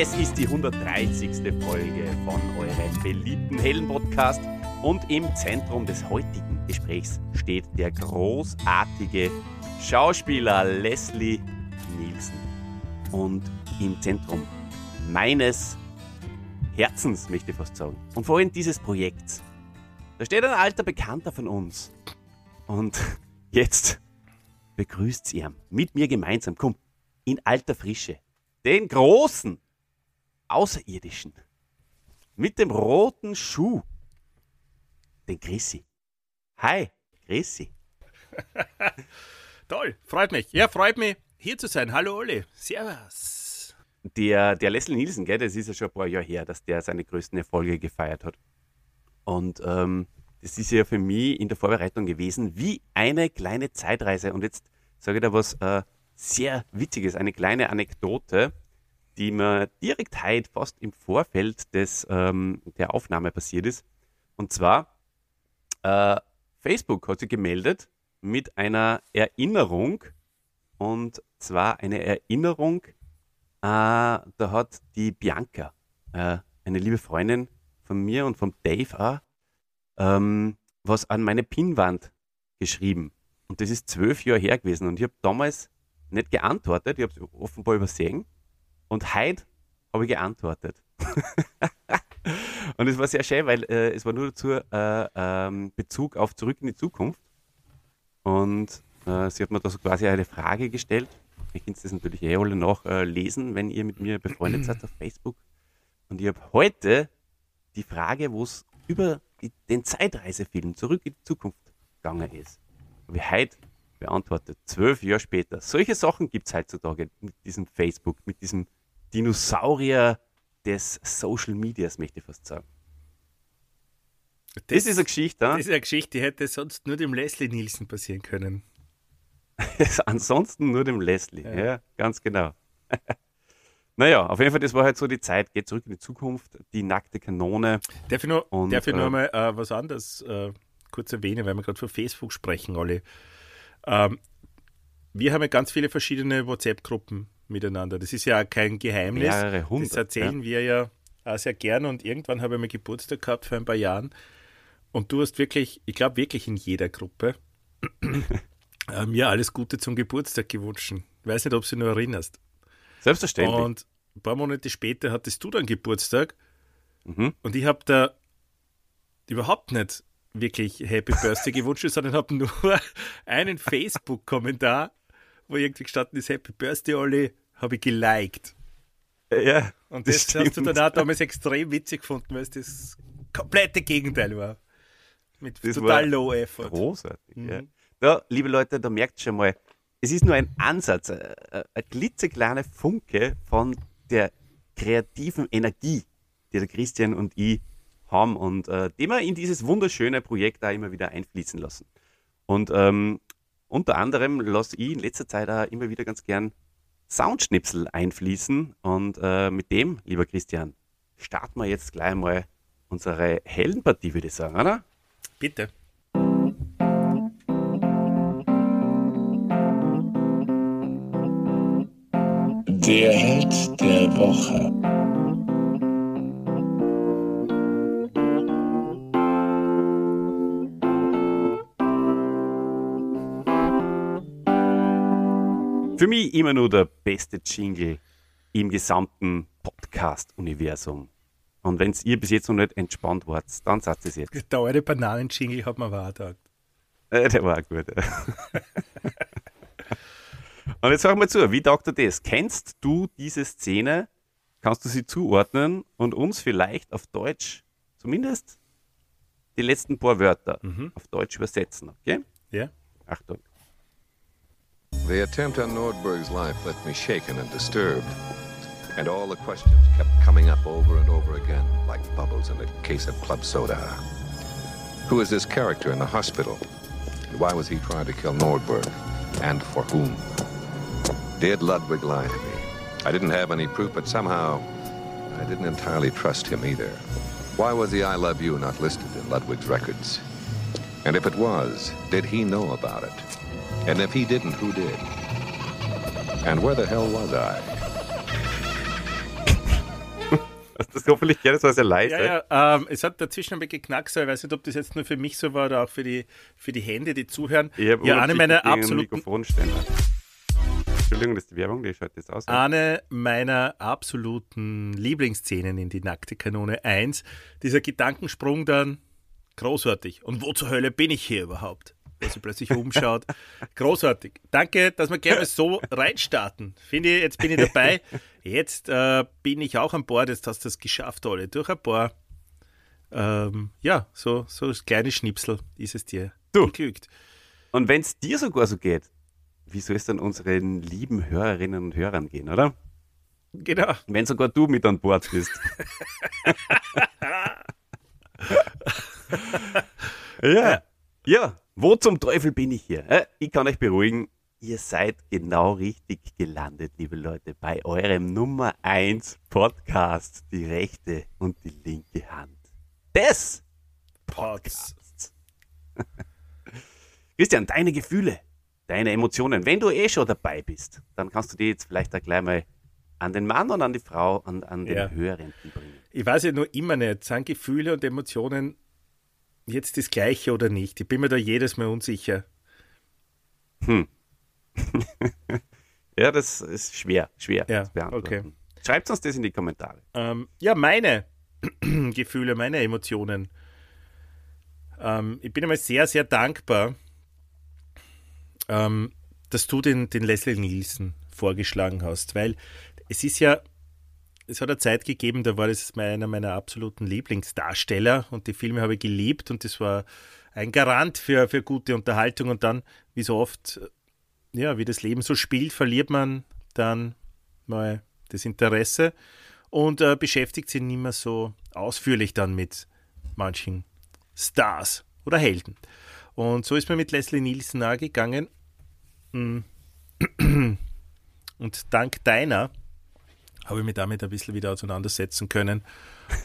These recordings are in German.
Es ist die 130. Folge von eurem beliebten Helden-Podcast und im Zentrum des heutigen Gesprächs steht der großartige Schauspieler Leslie Nielsen. Und im Zentrum meines Herzens, möchte ich fast sagen, und vor allem dieses Projekts, da steht ein alter Bekannter von uns. Und jetzt begrüßt ihr mit mir gemeinsam, komm, in alter Frische, den großen Außerirdischen mit dem roten Schuh, den Chrissy. Hi, Chrissy. Toll, freut mich. Ja, freut mich, hier zu sein. Hallo Olli, servus. Der, der Leslie Nielsen, gell, das ist ja schon ein paar Jahre her, dass der seine größten Erfolge gefeiert hat. Und ähm, das ist ja für mich in der Vorbereitung gewesen wie eine kleine Zeitreise. Und jetzt sage ich da was äh, sehr Witziges, eine kleine Anekdote, die mir direkt heute fast im Vorfeld des, ähm, der Aufnahme passiert ist. Und zwar, äh, Facebook hat sich gemeldet mit einer Erinnerung. Und zwar eine Erinnerung, äh, da hat die Bianca, äh, eine liebe Freundin von mir und vom Dave auch, ähm, was an meine Pinnwand geschrieben. Und das ist zwölf Jahre her gewesen. Und ich habe damals nicht geantwortet, ich habe es offenbar übersehen. Und heute habe ich geantwortet. und es war sehr schön, weil äh, es war nur dazu äh, ähm, Bezug auf Zurück in die Zukunft. Und äh, sie hat mir da so quasi eine Frage gestellt. Ihr könnt das natürlich eh alle nachlesen, wenn ihr mit mir befreundet seid auf Facebook. Und ich habe heute die Frage, wo es über die, den Zeitreisefilm Zurück in die Zukunft gegangen ist. Habe ich heute beantwortet, zwölf Jahre später. Solche Sachen gibt es heutzutage mit diesem Facebook, mit diesem Dinosaurier des Social Medias, möchte ich fast sagen. Das, Das ist eine Geschichte, das hein? ist eine Geschichte, die hätte sonst nur dem Leslie Nielsen passieren können. ansonsten nur dem Leslie. Ja, Ja. ganz genau. naja, auf jeden Fall, das war halt so die Zeit. Geht zurück in die Zukunft, die nackte Kanone. Darf ich noch, Und, darf ich noch äh, mal äh, was anderes äh, kurz erwähnen, weil wir gerade von Facebook sprechen, alle. Ähm, wir haben ja ganz viele verschiedene WhatsApp-Gruppen miteinander. Das ist ja auch kein Geheimnis. Mehrere hundert. Das erzählen wir ja auch sehr gerne und irgendwann habe ich mal Geburtstag gehabt vor ein paar Jahren und du hast wirklich, ich glaube wirklich in jeder Gruppe äh, mir alles Gute zum Geburtstag gewünscht. Ich weiß nicht, ob du dich noch erinnerst. ja. Selbstverständlich. Und ein paar Monate später hattest du dann Geburtstag mhm. und ich habe da überhaupt nicht wirklich Happy Birthday gewünscht, sondern habe nur einen Facebook-Kommentar, wo irgendwie gestanden ist Happy Birthday, Olli, habe ich geliked. Ja, Und das das, hast du auch damals extrem witzig gefunden, weil es das komplette Gegenteil war. Mit Das total war low effort. Großartig. Mhm. Ja. Da, liebe Leute, da merkt ihr schon mal, es ist nur ein Ansatz, äh, äh, ein klitzekleine Funke von der kreativen Energie, die der Christian und ich haben und äh, die wir in dieses wunderschöne Projekt da immer wieder einfließen lassen. Und ähm, unter anderem lasse ich in letzter Zeit auch immer wieder ganz gern Soundschnipsel einfließen und äh, mit dem, lieber Christian, starten wir jetzt gleich mal unsere Heldenpartie, würde ich sagen, oder? Bitte. Der Held der Woche. Für mich immer nur der beste Jingle im gesamten Podcast-Universum. Und wenn ihr bis jetzt noch nicht entspannt wart, dann sagt es jetzt. Der alte Bananen-Jingle hat mir gedacht. Äh, der war auch gut. Und jetzt sag mal zu, wie taugt dir das? Kennst du diese Szene? Kannst du sie zuordnen und uns vielleicht auf Deutsch zumindest die letzten paar Wörter auf Deutsch übersetzen? Okay? Ja? Achtung. The attempt on Nordberg's life left me shaken and disturbed. And all the questions kept coming up over and over again, like bubbles in a case of club soda. Who is this character in the hospital? And why was he trying to kill Nordberg? And for whom? Did Ludwig lie to me? I didn't have any proof, but somehow I didn't entirely trust him either. Why was the I love you not listed in Ludwig's records? And if it was, did he know about it? And if he didn't, who did? And where the hell was I? Hast das hoffentlich gehört, das war sehr leise. Ja, ja, ähm, es hat dazwischen ein bisschen geknackt, so. ich weiß nicht, ob das jetzt nur für mich so war oder auch für die, für die Hände, die zuhören. Ich ja, eine meiner absoluten, Mikrofonständer. Entschuldigung, das ist die Werbung, die schaut jetzt aus. eine meiner absoluten Lieblingsszenen in die nackte Kanone 1. Dieser Gedankensprung dann, großartig. Und wo zur Hölle bin ich hier überhaupt? Wo sie plötzlich umschaut. Großartig. Danke, dass wir gerne so reinstarten. Finde ich, jetzt bin ich dabei. Jetzt äh, bin ich auch an Bord. Jetzt hast du es geschafft, alle. Durch ein paar, ähm, ja, so, so kleine Schnipsel ist es dir Du. geglückt. Und wenn es dir sogar so geht, wie soll es dann unseren lieben Hörerinnen und Hörern gehen, oder? Genau. Wenn sogar du mit an Bord bist. ja. ja, wo zum Teufel bin ich hier? Ich kann euch beruhigen, ihr seid genau richtig gelandet, liebe Leute, bei eurem Nummer 1 Podcast, die rechte und die linke Hand. Des Pots. Christian, deine Gefühle, deine Emotionen, wenn du eh schon dabei bist, dann kannst du die jetzt vielleicht auch gleich mal an den Mann und an die Frau und an den Ja. Hörenden bringen. Ich weiß ja nur immer nicht, sind Gefühle und Emotionen jetzt das Gleiche oder nicht? Ich bin mir da jedes Mal unsicher. Ja, das ist schwer, schwer Ja, zu beantworten. Schreibt uns das in die Kommentare. Ähm, ja, meine Gefühle, meine Emotionen. Ähm, ich bin einmal sehr, sehr dankbar, ähm, dass du den, den Leslie Nielsen vorgeschlagen hast, weil es ist ja, es hat eine Zeit gegeben, da war das einer meiner absoluten Lieblingsdarsteller und die Filme habe ich geliebt und das war ein Garant für, für gute Unterhaltung und dann, wie so oft, ja, wie das Leben so spielt, verliert man dann mal das Interesse und äh, beschäftigt sich nicht mehr so ausführlich dann mit manchen Stars oder Helden. Und so ist man mit Leslie Nielsen nahe gegangen. Mm. Und dank deiner habe ich mich damit ein bisschen wieder auseinandersetzen können.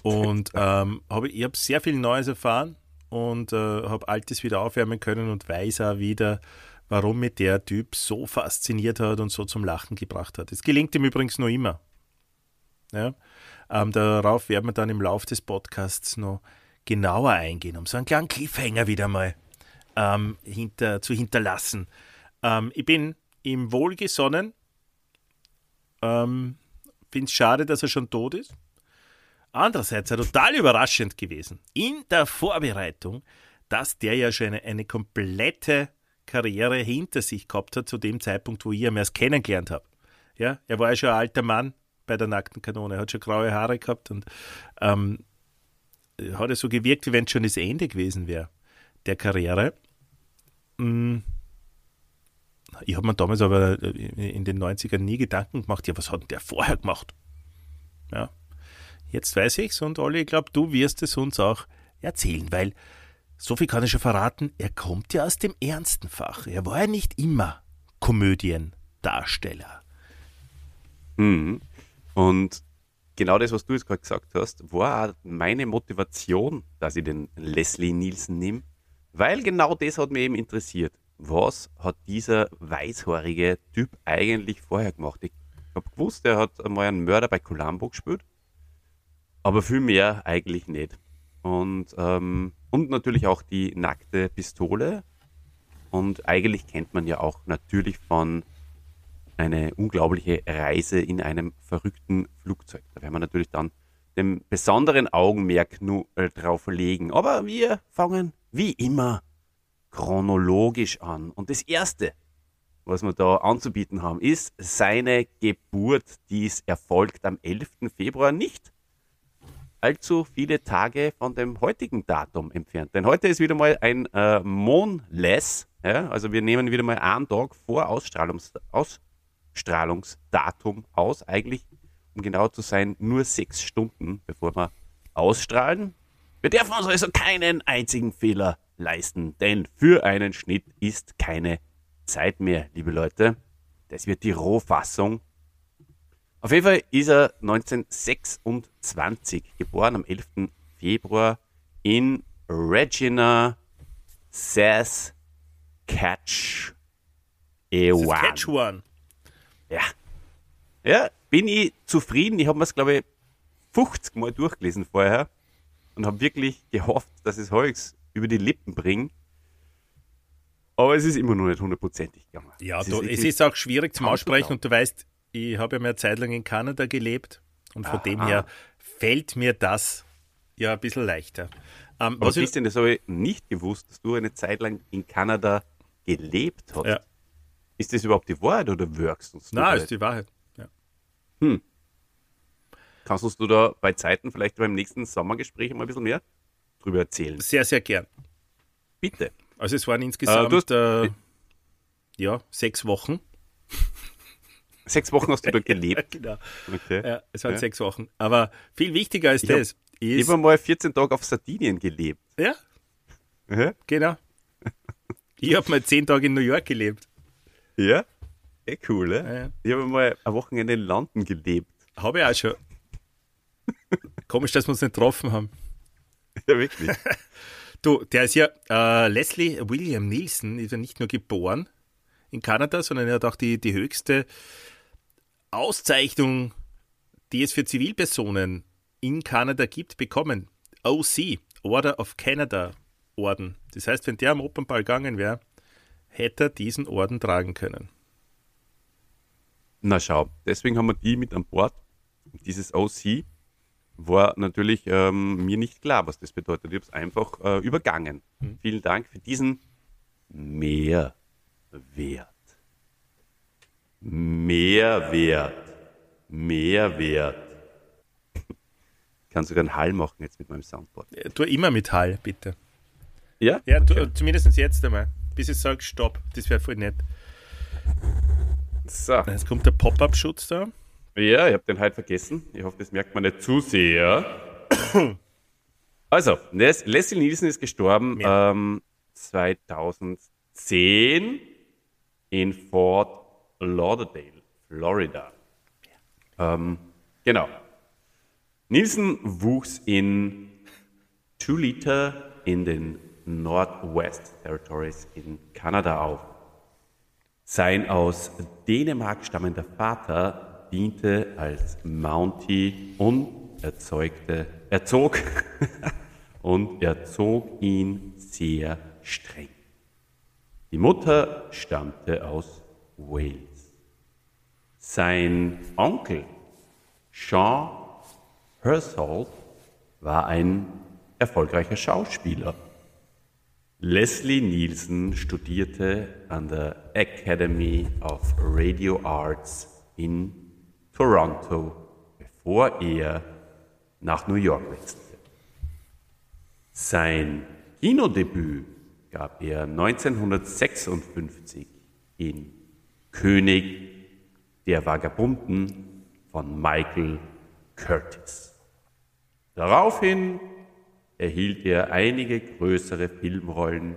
Und ähm, habe, ich habe sehr viel Neues erfahren und äh, habe Altes wieder aufwärmen können und weiß auch wieder, warum mich der Typ so fasziniert hat und so zum Lachen gebracht hat. Es gelingt ihm übrigens noch immer. Ja? Ähm, darauf werden wir dann im Laufe des Podcasts noch genauer eingehen, um so einen kleinen Cliffhanger wieder mal ähm, hinter, zu hinterlassen. Ähm, ich bin ihm wohlgesonnen. Ähm, Finde es schade, dass er schon tot ist. Andererseits ja total überraschend gewesen in der Vorbereitung, dass der ja schon eine, eine komplette Karriere hinter sich gehabt hat, zu dem Zeitpunkt, wo ich ihn erst kennengelernt habe. Ja, er war ja schon ein alter Mann bei der nackten Kanone, hat schon graue Haare gehabt und ähm, hat er so gewirkt, wie wenn es schon das Ende gewesen wäre der Karriere. Mm. Ich habe mir damals aber in den 90ern nie Gedanken gemacht, ja, was hat denn der vorher gemacht? Ja, jetzt weiß ich's und Olli, ich glaube, du wirst es uns auch erzählen, weil so viel kann ich schon verraten, er kommt ja aus dem ernsten Fach. Er war ja nicht immer Komödiendarsteller. Mhm. Und genau das, was du jetzt gerade gesagt hast, war auch meine Motivation, dass ich den Leslie Nielsen nehme, weil genau das hat mich eben interessiert. Was hat dieser weißhaarige Typ eigentlich vorher gemacht? Ich habe gewusst, er hat einmal einen Mörder bei Columbo gespielt, aber viel mehr eigentlich nicht. Und, ähm, und natürlich auch die nackte Pistole. Und eigentlich kennt man ja auch natürlich von eine unglaubliche Reise in einem verrückten Flugzeug. Da werden wir natürlich dann den besonderen Augenmerk nur äh, drauf legen. Aber wir fangen wie immer chronologisch an. Und das Erste, was wir da anzubieten haben, ist seine Geburt. Die ist erfolgt am 11. Februar nicht allzu viele Tage von dem heutigen Datum entfernt. Denn heute ist wieder mal ein äh, Monless. Ja? Also wir nehmen wieder mal einen Tag vor Ausstrahlungs Ausstrahlungsdatum aus. Eigentlich, um genau zu sein, nur sechs Stunden, bevor wir ausstrahlen. Wir dürfen uns also keinen einzigen Fehler leisten, denn für einen Schnitt ist keine Zeit mehr, liebe Leute. Das wird die Rohfassung. Auf jeden Fall ist er 1926 geboren, am 11. Februar in Regina, Saskatchewan. Saskatchewan. Ja. Ja, bin ich zufrieden. Ich habe mir es, glaube ich, 50 Mal durchgelesen vorher und habe wirklich gehofft, dass es Holz über die Lippen bringt. Aber es ist immer noch nicht hundertprozentig gegangen. Ja, es du, ist, es ist auch schwierig zum Aussprechen und du weißt, ich habe ja eine Zeit lang in Kanada gelebt und von Aha. dem her fällt mir das ja ein bisschen leichter. Ähm, Aber was Christian, das habe ich nicht gewusst, dass du eine Zeit lang in Kanada gelebt hast. ja, Ist das überhaupt die Wahrheit oder wirkst du uns? nur ist die Wahrheit. Ja. Kannst uns du da bei Zeiten vielleicht beim nächsten Sommergespräch mal ein bisschen mehr drüber erzählen? Sehr, sehr gern. Bitte. Also es waren insgesamt du hast- äh, ja, sechs Wochen. Sechs Wochen hast du dort gelebt. Genau. Okay. Ja, es waren Ja. sechs Wochen. Aber viel wichtiger als Ich hab- das Ich ist. habe mal 14 Tage auf Sardinien gelebt. Ja, Ja? genau. Ich habe mal zehn Tage in New York gelebt. Ja? Eh cool, ne? Ja, ja. Ich habe mal ein Wochenende in London gelebt. Habe ich auch schon. Komisch, dass wir uns nicht getroffen haben. Ja, wirklich. Du, der ist ja, äh, Leslie William Nielsen ist ja nicht nur geboren in Kanada, sondern er hat auch die, die höchste Auszeichnung, die es für Zivilpersonen in Kanada gibt, bekommen. OC, Order of Canada Orden. Das heißt, wenn der am Opernball gegangen wäre, hätte er diesen Orden tragen können. Na schau, deswegen haben wir die mit an Bord. Dieses OC war natürlich ähm, mir nicht klar, was das bedeutet. Ich habe es einfach äh, übergangen. Vielen Dank für diesen Mehrwert. Mehrwert. Mehrwert. Ich kann sogar einen Hall machen jetzt mit meinem Soundboard. Äh, Tu immer mit Hall, bitte. Ja? Ja, tu, zumindest jetzt einmal. Bis ich sage, stopp. Das wäre voll nett. So. Jetzt kommt der Pop-Up-Schutz da. Ja, ich habe den halt vergessen. Ich hoffe, das merkt man nicht zu sehr. Also, Les Leslie Nielsen ist gestorben Ja. ähm, 2010 in Fort Lauderdale, Florida. Ähm, genau. Nielsen wuchs in Tulita in den Northwest Territories in Kanada auf. Sein aus Dänemark stammender Vater diente als Mountie und erzeugte, erzog und erzog ihn sehr streng. Die Mutter stammte aus Wales. Sein Onkel Sean Hersholt war ein erfolgreicher Schauspieler. Leslie Nielsen studierte an der Academy of Radio Arts in Toronto, bevor er nach New York wechselte. Sein Kinodebüt gab er 1956 in König der Vagabunden von Michael Curtis. Daraufhin erhielt er einige größere Filmrollen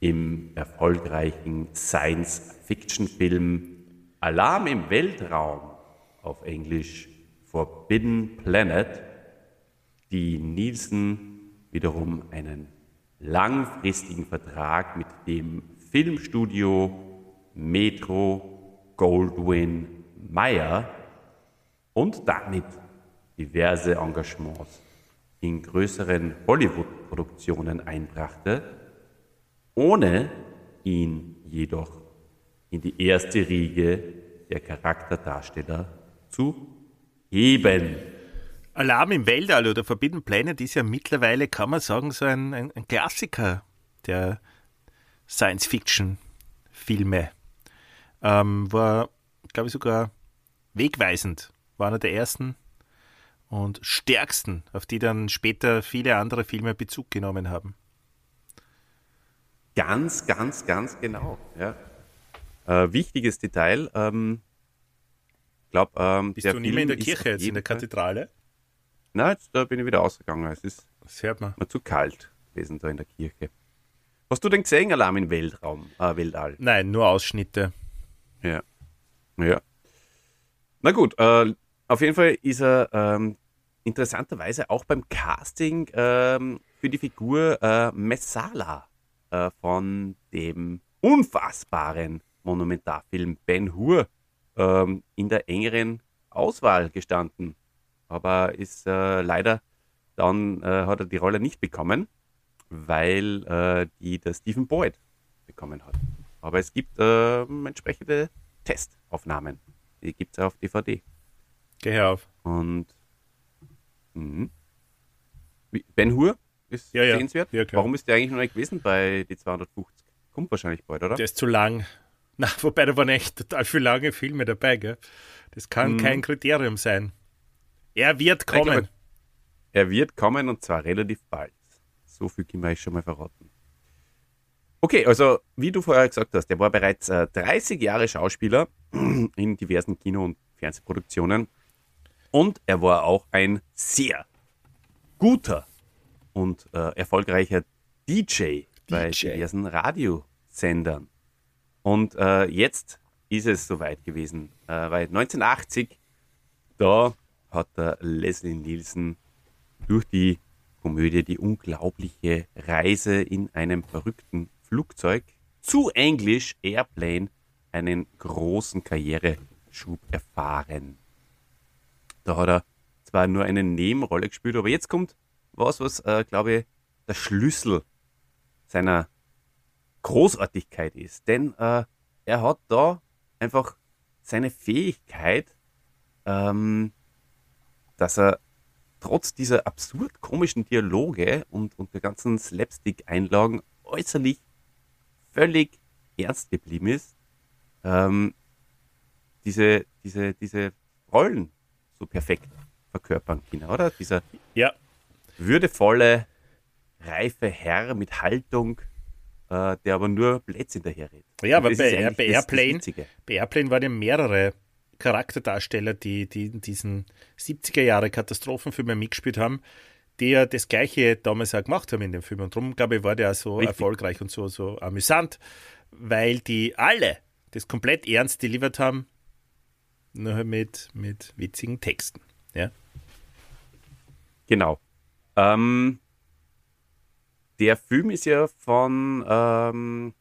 im erfolgreichen Science-Fiction-Film Alarm im Weltraum auf Englisch Forbidden Planet, die Nielsen wiederum einen langfristigen Vertrag mit dem Filmstudio Metro Goldwyn Mayer und damit diverse Engagements in größeren Hollywood-Produktionen einbrachte, ohne ihn jedoch in die erste Riege der Charakterdarsteller zu heben. Alarm im Weltall oder Forbidden Planet ist ja mittlerweile, kann man sagen, so ein, ein, ein Klassiker der Science-Fiction-Filme. Ähm, war, glaube ich, sogar wegweisend. War einer der ersten und stärksten, auf die dann später viele andere Filme Bezug genommen haben. Ganz, ganz, ganz genau. Ja. Äh, wichtiges Detail. Ähm, glaub, ähm, Bist du nicht mehr in der Kirche jetzt, in der Kathedrale? Nein, jetzt da bin ich wieder ausgegangen. Es ist Das hört man. zu kalt gewesen da in der Kirche. Hast du denn gesehen, Alarm im Weltraum, äh, Weltall? Nein, nur Ausschnitte. Ja. Ja. Na gut, äh, auf jeden Fall ist er ähm, interessanterweise auch beim Casting ähm, für die Figur äh, Messala äh, von dem unfassbaren Monumentarfilm Ben Hur ähm, in der engeren Auswahl gestanden. aber ist äh, leider dann äh, hat er die Rolle nicht bekommen, weil äh, die der Stephen Boyd bekommen hat. Aber es gibt äh, entsprechende Testaufnahmen. Die gibt es auf DVD. Geh auf. Und. Wie- Ben Hur ist Ja, sehenswert. Ja. Warum ist der eigentlich noch nicht gewesen bei die 250? Kommt wahrscheinlich bald, oder? Der ist zu lang. Na, wobei da waren echt total viele lange Filme dabei, gell? Das kann Mhm. kein Kriterium sein. Er wird Ich glaube, kommen. Er wird kommen und zwar relativ bald. So viel können wir euch schon mal verraten. Okay, also wie du vorher gesagt hast, er war bereits äh, 30 Jahre Schauspieler in diversen Kino- und Fernsehproduktionen und er war auch ein sehr guter und äh, erfolgreicher DJ, bei DJ. diversen Radiosendern. Und äh, jetzt ist es soweit gewesen, äh, weil 1980 da hat der Leslie Nielsen durch die Komödie Die unglaubliche Reise in einem verrückten Flugzeug zu Englisch Airplane einen großen Karriereschub erfahren. Da hat er zwar nur eine Nebenrolle gespielt, aber jetzt kommt was, was, äh, glaube ich, der Schlüssel seiner Großartigkeit ist. Denn äh, er hat da einfach seine Fähigkeit, ähm, dass er trotz dieser absurd komischen Dialoge und, und der ganzen Slapstick-Einlagen äußerlich völlig ernst geblieben ist, ähm, diese, diese, diese Rollen so perfekt verkörpern kann, oder? Dieser Ja, würdevolle, reife Herr mit Haltung, äh, der aber nur Blödsinn daherredet. Ja, Und aber das bei, Air, bei das- das Airplane, Witzige. bei Airplane waren ja mehrere Charakterdarsteller, die, die in diesen 70er Jahre Katastrophenfilmen mitgespielt haben, die ja das Gleiche damals auch gemacht haben in dem Film. Und darum, glaube ich, war der auch so Richtig. erfolgreich und so, so amüsant, weil die alle das komplett ernst delivered haben, nur halt mit, mit witzigen Texten. Ja? Genau. Ähm, der Film ist ja von, ähm,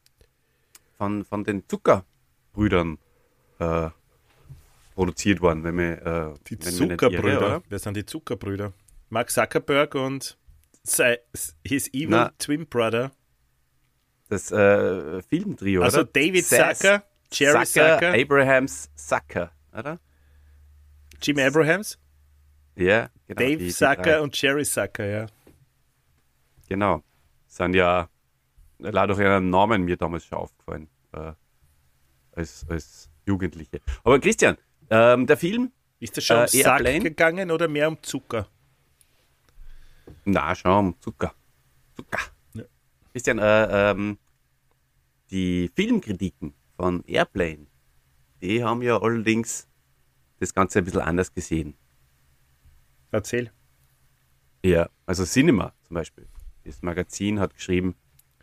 von, von den Zuckerbrüdern äh, produziert worden, wenn wir, äh, Die wenn Zuckerbrüder. irre? Wer sind die Zuckerbrüder? Mark Zuckerberg und his evil Na. twin brother. Das äh, Filmtrio, Also oder? David Zucker, Jerry Zucker, Abrahams Zucker, oder? Jim Abrahams, Ja, genau. Dave Zucker und Jerry Zucker, ja. Genau. Sind ja leider durch ihren Namen mir damals schon aufgefallen. Äh, als, als Jugendliche. Aber Christian, ähm, der Film, Ist das schon Äh, um Sack Airplane? gegangen oder mehr um Zucker? na schau, um Zucker. Zucker. Ja. Christian, äh, ähm, die Filmkritiken von Airplane, die haben ja allerdings das Ganze ein bisschen anders gesehen. Erzähl. Ja, also Cinema zum Beispiel. Das Magazin hat geschrieben,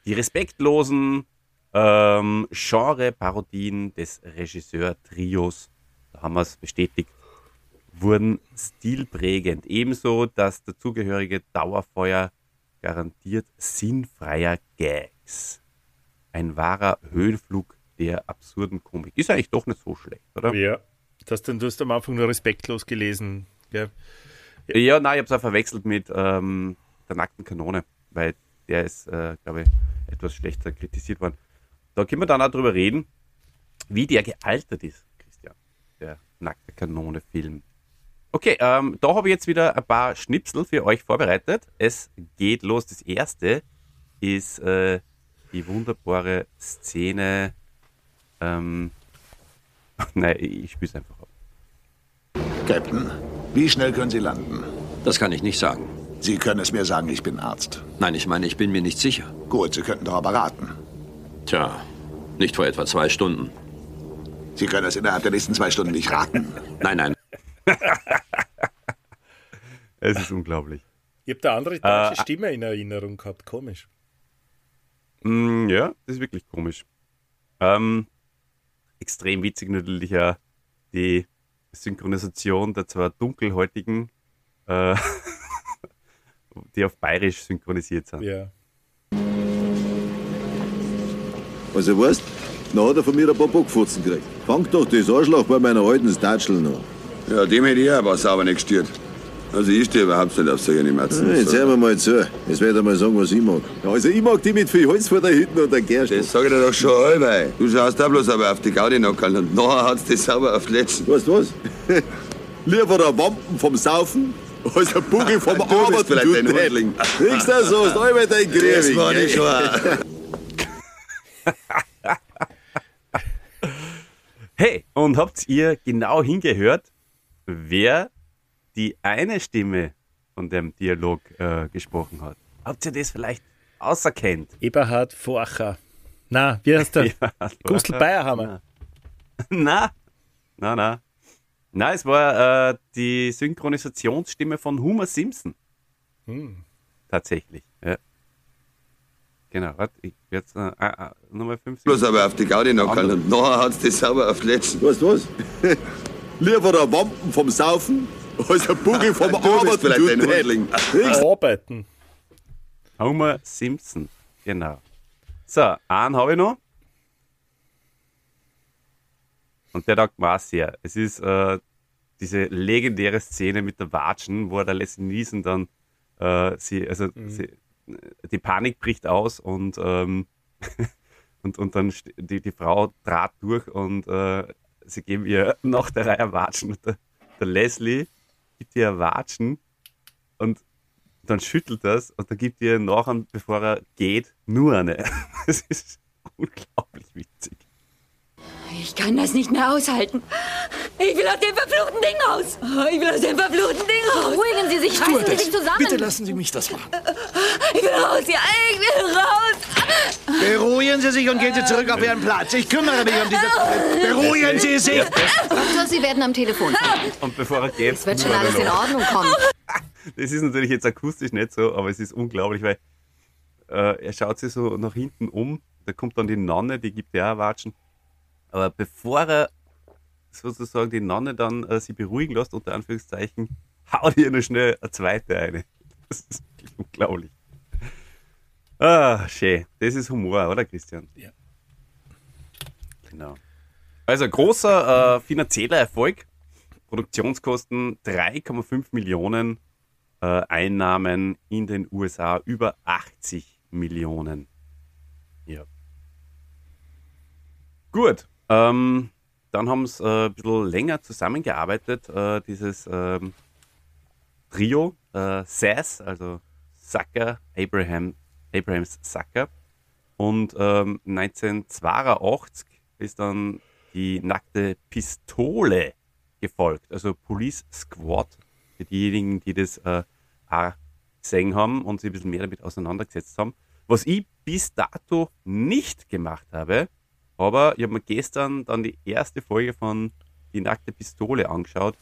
die respektlosen ähm, Genre-Parodien des Regisseur-Trios, da haben wir es bestätigt, wurden stilprägend. Ebenso das dazugehörige Dauerfeuer garantiert sinnfreier Gags. Ein wahrer Höhenflug der absurden Komik. Ist eigentlich doch nicht so schlecht, oder? Ja. Das denn, du hast am Anfang nur respektlos gelesen. Gell? Ja, nein, ich habe es auch verwechselt mit ähm, der nackten Kanone, weil der ist, äh, glaube ich, etwas schlechter kritisiert worden. Da können wir dann auch drüber reden, wie der gealtert ist, Christian, der nackte Kanone-Film. Okay, ähm, da habe ich jetzt wieder ein paar Schnipsel für euch vorbereitet. Es geht los. Das erste ist äh, die wunderbare Szene. Ähm, nein, ich spiele es einfach ab. Captain, wie schnell können Sie landen? Das kann ich nicht sagen. Sie können es mir sagen, ich bin Arzt. Nein, ich meine, ich bin mir nicht sicher. Gut, Sie könnten doch aber raten. Tja, nicht vor etwa zwei Stunden. Sie können es innerhalb der nächsten zwei Stunden nicht raten. Nein, nein. Es ist unglaublich. Ich habe da andere deutsche Äh, Stimme in Erinnerung gehabt. Komisch. Mm, ja, das ist wirklich komisch. Ähm, extrem witzig natürlich ja die Synchronisation der zwei dunkelhäutigen, äh, die auf bayerisch synchronisiert sind. Ja. Also weißt, dann hat er von mir ein paar Bockfutzen gekriegt. Fang doch das Arschloch bei meiner alten Statschel noch. Ja, dem hätte ich auch was sauber nicht gestört. Also ich stehe überhaupt nicht auf solche Animationen. Jetzt hören wir mal zu. Jetzt werde ich mal sagen, was ich mag. Ja, Also ich mag die mit viel Holz vor der Hütte und der Gerst. Das sag ich dir doch schon halber. Du schaust da bloß aber auf die Gaudi-Nockerl und nachher hat's die sauber auf die Letzten. Weißt du was? Lieber ein Wampen vom Saufen als ein Bugel vom Du bist Arbeiten. vielleicht du ein. Hundling. Kriegst du so, ist einmal dein Das war nicht schon. Hey, und habt ihr genau hingehört, wer die eine Stimme von dem Dialog äh, gesprochen hat? Habt ihr das vielleicht auserkennt? Eberhard Forcher. Na, wie heißt der? Gustl Bayerhammer. na, na, na. Na, es war äh, die Synchronisationsstimme von Homer Simpson. Tatsächlich, ja. Genau, warte, ich werde äh, äh, Nummer 5. Bloß aber auf die Gaudi-Nockerl und nachher hat's die sauber auf die Letzten. Weißt du was? Lieber ein Wampen vom Saufen als ein Bugel vom Arbeiten. vielleicht ein Depp. Hundling. Arbeiten. Homer Simpson, genau. So, einen habe ich noch. Und der taugt mir auch sehr. Es ist äh, diese legendäre Szene mit der Watschen, wo der Leslie Niesen dann äh, sie, also sie, die Panik bricht aus und, ähm, und, und dann die, die Frau trat durch und äh, sie geben ihr nach der Reihe Watschen. Und der, der Leslie gibt ihr Watschen und dann schüttelt das und dann gibt ihr nachher, bevor er geht, nur eine. Das ist unglaublich witzig. Ich kann das nicht mehr aushalten. Ich will aus dem verfluchten Ding raus. Ich will aus dem verfluchten Ding raus. Beruhigen Sie sich, reißen Sie sich zusammen. Bitte lassen Sie mich das machen. Ich will raus, ja, ich will raus. Beruhigen Sie sich und gehen Sie zurück auf Ihren Platz. Ich kümmere mich um diese... Beruhigen Sie sich! Doktor, Sie werden am Telefon. Und bevor er geht, Es wird schon alles in Ordnung kommen. Das ist natürlich jetzt akustisch nicht so, aber es ist unglaublich, weil äh, er schaut sich so nach hinten um, da kommt dann die Nonne, die gibt ja Watschen. Aber bevor er sozusagen die Nonne dann äh, sie beruhigen lässt, unter Anführungszeichen, haut ihr noch schnell eine zweite eine. Das ist wirklich unglaublich. Ah, schön. Das ist Humor, oder Christian? Ja. Genau. Also großer äh, finanzieller Erfolg. Produktionskosten 3,5 Millionen, äh, Einnahmen in den USA über 80 Millionen. Ja. Gut. Ähm, dann haben sie äh, ein bisschen länger zusammengearbeitet, äh, dieses ähm, Trio, äh, Sass, also Sucker, Abraham, Abrahams Sucker. Und ähm, 1982 ist dann die nackte Pistole gefolgt, also Police Squad, für diejenigen, die das äh, auch gesehen haben und sich ein bisschen mehr damit auseinandergesetzt haben. Was ich bis dato nicht gemacht habe, aber ich habe mir gestern dann die erste Folge von Die nackte Pistole angeschaut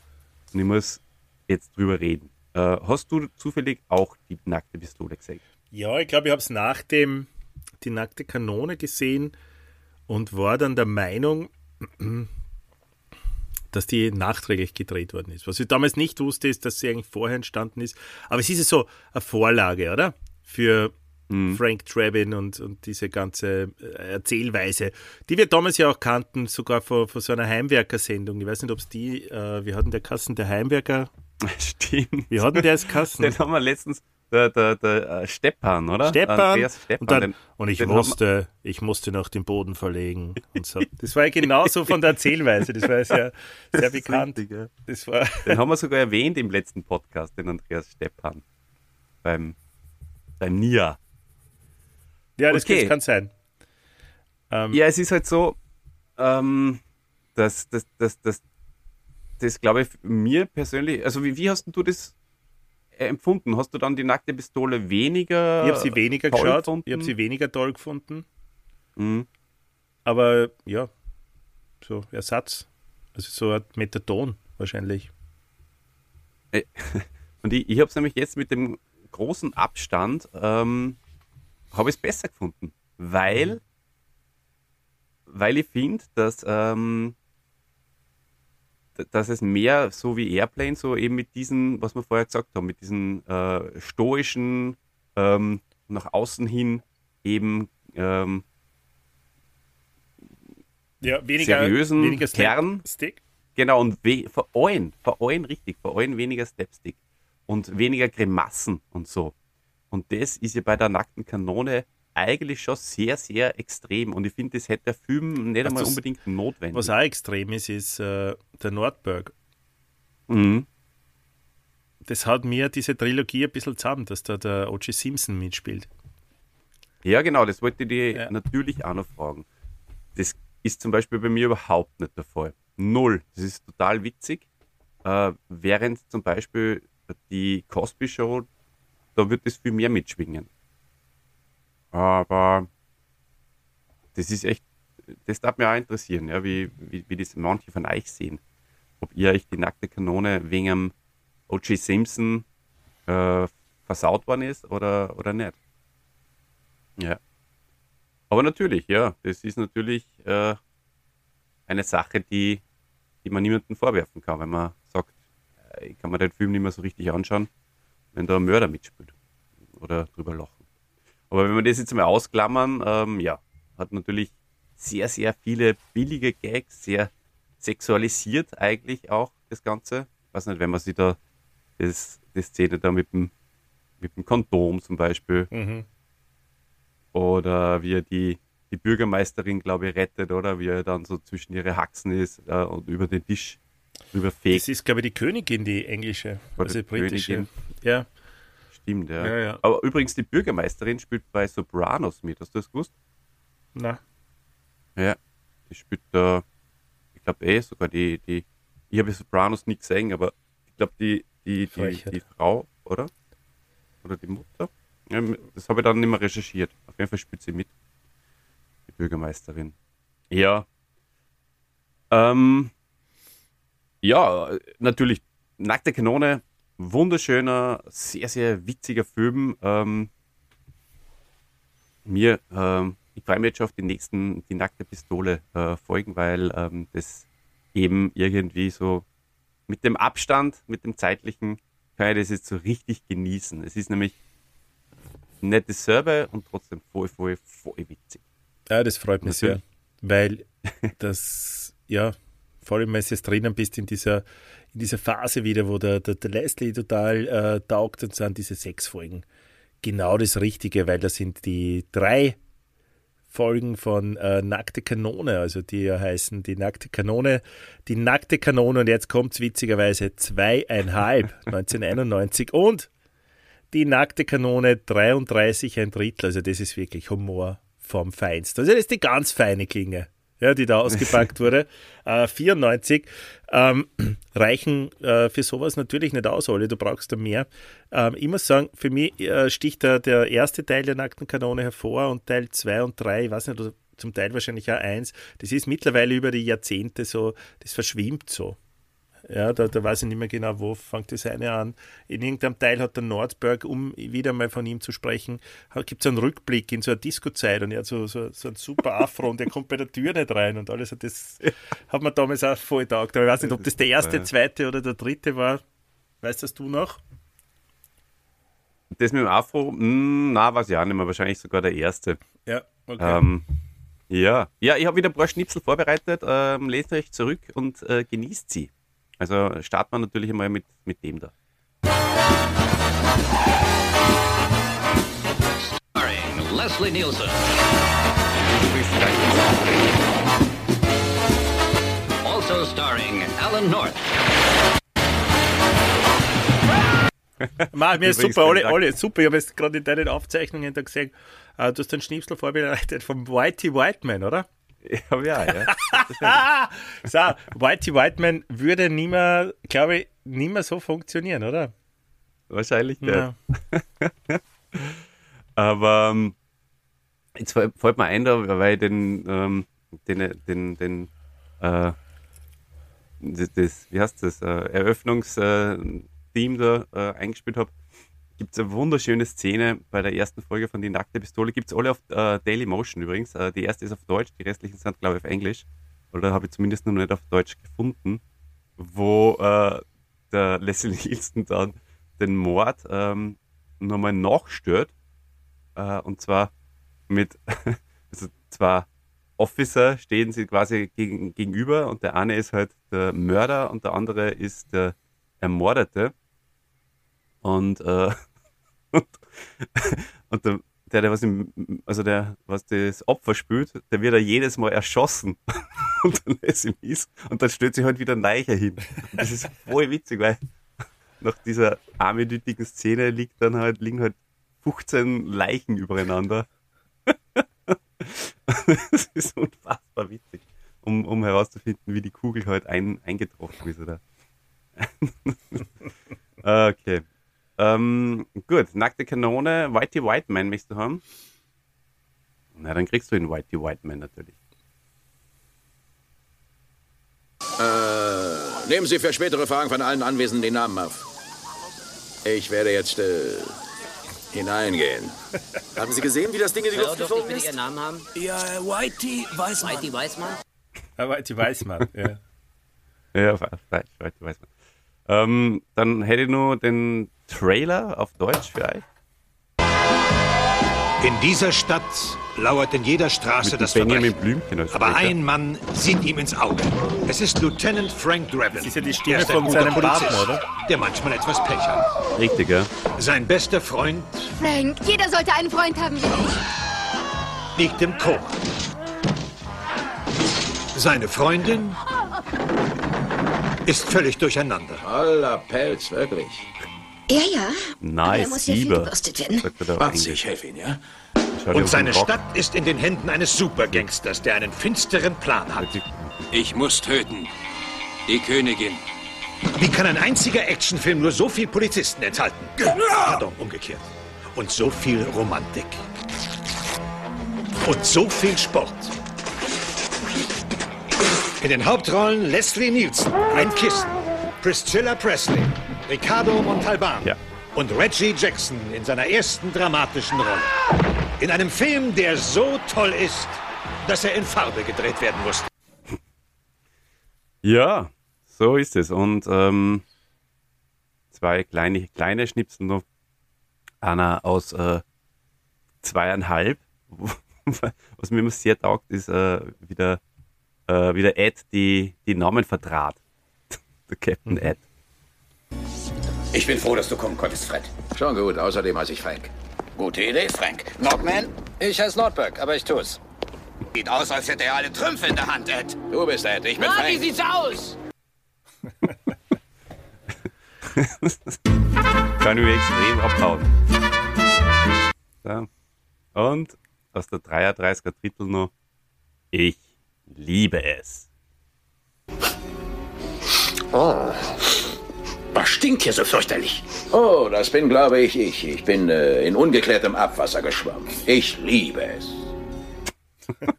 und ich muss jetzt drüber reden. Äh, hast du zufällig auch die nackte Pistole gesehen? Ja, ich glaube, ich habe es nach dem Die nackte Kanone gesehen und war dann der Meinung, dass die nachträglich gedreht worden ist. Was ich damals nicht wusste, ist, dass sie eigentlich vorher entstanden ist. Aber es ist ja so eine Vorlage, oder? Für Frank Drabin und, und diese ganze äh, Erzählweise, die wir damals ja auch kannten, sogar von, von so einer Heimwerker-Sendung. Ich weiß nicht, ob es die, äh, wir hatten der Kassen der Heimwerker. Stimmt. Wie hat denn der es Kassen? Den haben wir letztens, der, der, der äh, Steppan, oder? Stepan. Steppan. und, dann, den- und ich wusste, ich musste nach dem Boden verlegen und so. Das war ja genauso von der Erzählweise. Das war ja sehr, sehr bekannt. richtig, ja. Das war, Den haben wir sogar erwähnt im letzten Podcast, den Andreas Steppan. Beim, beim NIA. Ja, das, Okay. kann sein. Ähm, Ja, es ist halt so, ähm, dass das, das, das, das glaube ich mir persönlich, also wie, wie hast du das äh, empfunden? Hast du dann die nackte Pistole weniger? ich habe sie weniger geschaut, gefunden? ich habe sie weniger toll gefunden, Mhm. aber ja, so Ersatz. Also so ein Methadon wahrscheinlich. Und ich, ich habe es nämlich jetzt mit dem großen Abstand, ähm, habe ich es besser gefunden, weil, weil ich finde, dass, ähm, dass es mehr so wie Airplane, so eben mit diesen, was wir vorher gesagt haben, mit diesen äh, stoischen, ähm, nach außen hin eben ähm, Ja, weniger, seriösen weniger Kern. Stick. Genau, und vor allem, vor allem richtig, vor allem weniger Stepstick. und weniger Grimassen und so. Und das ist ja bei der nackten Kanone eigentlich schon sehr, sehr extrem. Und ich finde, das hätte der Film nicht Also einmal unbedingt notwendig. Was auch extrem ist, ist äh, der Nordberg. Mhm. Das hat mir diese Trilogie ein bisschen zusammen, dass da der O.J. Simpson mitspielt. Ja, genau, das wollte ich dir natürlich auch noch fragen. Das ist zum Beispiel bei mir überhaupt nicht der Fall. Null. Das ist total witzig. Äh, während zum Beispiel die Cosby Show, da wird das viel mehr mitschwingen. Aber das ist echt, das darf mich auch interessieren, ja, wie, wie, wie das manche von euch sehen. Ob ihr euch die nackte Kanone wegen am O.J. Simpson äh, versaut worden ist oder, oder nicht. Ja. Aber natürlich, ja, das ist natürlich äh, eine Sache, die, die man niemandem vorwerfen kann, wenn man sagt, äh, ich kann mir den Film nicht mehr so richtig anschauen, wenn da ein Mörder mitspielt oder drüber lachen. Aber wenn wir das jetzt mal ausklammern, ähm, ja, hat natürlich sehr, sehr viele billige Gags, sehr sexualisiert eigentlich auch das Ganze. weiß nicht, wenn man sich da das, die Szene da mit dem, mit dem Kondom zum Beispiel Mhm. oder wie er die, die Bürgermeisterin, glaube ich, rettet, oder wie er dann so zwischen ihre Haxen ist äh, und über den Tisch drüber fegt. Das ist, glaube ich, die Königin, die englische, Oder also die britische. Königin. Ja. Stimmt, ja. Ja, ja. Aber übrigens, die Bürgermeisterin spielt bei Sopranos mit. Hast du das gewusst? Na. Ja. Die spielt da, ich glaube eh sogar die, die, ich habe Sopranos nie gesehen, aber ich glaube die, die, die, die Frau, oder? Oder die Mutter? Ja, das habe ich dann nicht mehr recherchiert. Auf jeden Fall spielt sie mit. Die Bürgermeisterin. Ja. Ähm, ja, natürlich, Nackte Kanone, wunderschöner, sehr, sehr witziger Film. Ähm, mir, ähm, ich freue mich jetzt schon auf die nächsten, die nackte Pistole äh, folgen, weil ähm, das eben irgendwie so mit dem Abstand, mit dem zeitlichen, kann ich das jetzt so richtig genießen. Es ist nämlich nicht dasselbe und trotzdem voll, voll, voll witzig. Ja, das freut mich Natürlich. sehr, weil das, ja, vor allem, wenn du jetzt drinnen bist in dieser, in dieser Phase wieder, wo der, der, der Leslie total äh, taugt und sind diese sechs Folgen genau das Richtige, weil das sind die drei Folgen von äh, Nackte Kanone, also die ja heißen die Nackte Kanone, die Nackte Kanone. Und jetzt kommt es witzigerweise zweieinhalb, 1991 und die Nackte Kanone 33 ein Drittel, also das ist wirklich Humor vom Feinsten. Also das ist die ganz feine Klinge, ja, die da ausgepackt wurde. Äh, 94 ähm, reichen äh, für sowas natürlich nicht aus, Olli, du brauchst da mehr. Ähm, ich muss sagen, für mich äh, sticht da der erste Teil der Nackten Kanone hervor und Teil 2 und 3, ich weiß nicht, oder zum Teil wahrscheinlich auch 1, das ist mittlerweile über die Jahrzehnte so, das verschwimmt so. Ja, da, da weiß ich nicht mehr genau, wo fängt das eine an. In irgendeinem Teil hat der Nordberg, um wieder mal von ihm zu sprechen, gibt es einen Rückblick in so eine Disco-Zeit und er hat so, so, so einen super Afro und der kommt bei der Tür nicht rein und alles. Und das hat man damals auch voll taugt. Aber ich weiß nicht, ob das der erste, zweite oder der dritte war. Weißt das du noch? Das mit dem Afro, mh, na, weiß ich auch nicht mehr, wahrscheinlich sogar der erste. Ja, okay. Ähm, ja. ja, ich habe wieder ein paar Schnipsel vorbereitet. Ähm, lest euch zurück und äh, genießt sie. Also starten wir natürlich einmal mit, mit dem da. Starring Leslie Nielsen. Also starring Alan North. Mach, mir ist super, Dank. Olli, super. Ich habe jetzt gerade in deinen Aufzeichnungen da gesehen, äh, du hast einen Schnipsel vorbereitet vom Whitey Whiteman, oder? Ja, ja, ja. so, Whitey Whiteman würde nie mehr, glaube ich, nie mehr so funktionieren, oder? Wahrscheinlich nicht. Ja. Aber ähm, jetzt fällt mir ein, da, weil ich den, ähm, den, den, den äh, das, das, wie heißt das, äh, Eröffnungstheme da äh, eingespielt habe, gibt es eine wunderschöne Szene bei der ersten Folge von Die nackte Pistole. Gibt es alle auf äh, Daily Motion übrigens. Äh, die erste ist auf Deutsch, die restlichen sind, glaube ich, auf Englisch. Oder habe ich zumindest noch nicht auf Deutsch gefunden, wo äh, der Leslie Nielsen dann den Mord ähm, nochmal nachstört. Äh, und zwar mit also zwei Officer stehen sie quasi gegen, gegenüber und der eine ist halt der Mörder und der andere ist der Ermordete. Und, äh, und, und der, der, was im, also der, was das Opfer spielt, der wird ja jedes Mal erschossen. und dann lässt ihm ist und dann stellt sich halt wieder ein Leicher hin. Und das ist voll witzig, weil nach dieser einminütigen Szene liegt dann halt, liegen halt 15 Leichen übereinander. das ist unfassbar witzig, um, um herauszufinden, wie die Kugel halt ein, eingetroffen ist. Oder? okay. Ähm, gut, nackte Kanone, Whitey White Man möchtest du haben? Na, dann kriegst du ihn Whitey White Man natürlich. Äh, nehmen Sie für spätere Fragen von allen Anwesenden die Namen auf. Ich werde jetzt äh, hineingehen. Haben Sie gesehen, wie das Ding in die Luft geflogen ist? Ihren Namen haben? Ja, Whitey Weißmann. Whitey Weißmann? Ah, Whitey Weißmann, ja. Ja, falsch, falsch, weiß man. Ähm, dann hätte ich nur den Trailer auf Deutsch für euch. In dieser Stadt lauert in jeder Straße Mit das Benjamin Verbrechen. Blümchen als Aber Sprecher. ein Mann sieht ihm ins Auge. Es ist Lieutenant Frank Drebin. Das ist ja die Stimme er von seinem Polizist, Partner, oder? Der manchmal etwas Pech hat. Richtig, ja. Sein bester Freund Frank, jeder sollte einen Freund haben wie ich. liegt im Koma. Seine Freundin ist völlig durcheinander. Toller Pelz, wirklich. Ja, ja. Nice, Er muss Sie, Englisch. ich helfe Ihnen, ja? Und seine. Stadt ist in den Händen eines Supergangsters, der einen finsteren Plan hat. Ich muss töten. Die Königin. Wie kann ein einziger Actionfilm nur so viel Polizisten enthalten? Pardon, umgekehrt. Und so viel Romantik. Und so viel Sport. In den Hauptrollen Leslie Nielsen, ein Kissen, Priscilla Presley, Ricardo Montalban Ja. und Reggie Jackson in seiner ersten dramatischen Rolle. In einem Film, der so toll ist, dass er in Farbe gedreht werden musste. Ja, so ist es. Und ähm, zwei kleine, kleine Schnipsel noch. Einer aus äh, zweieinhalb. Was mir immer sehr taugt, ist äh, wieder, äh, wieder Ed die, die Namen vertrat. Der Captain Ed. Ich bin froh, dass du kommen konntest, Fred. Schon gut, außerdem heiße ich Frank. Gute Idee, Frank. Nordman? Ich heiße Nordberg, aber ich tu's. Sieht aus, als hätte er alle Trümpfe in der Hand, Ed. Du bist Ed, ich bin wie Frank. sieht's aus? Kann ich extrem abhauen. So. Und aus der 33er Drittel noch. Ich liebe es. Oh. Was stinkt hier so fürchterlich? Oh, das bin, glaube ich, ich. Ich bin äh, in ungeklärtem Abwasser geschwommen. Ich liebe es.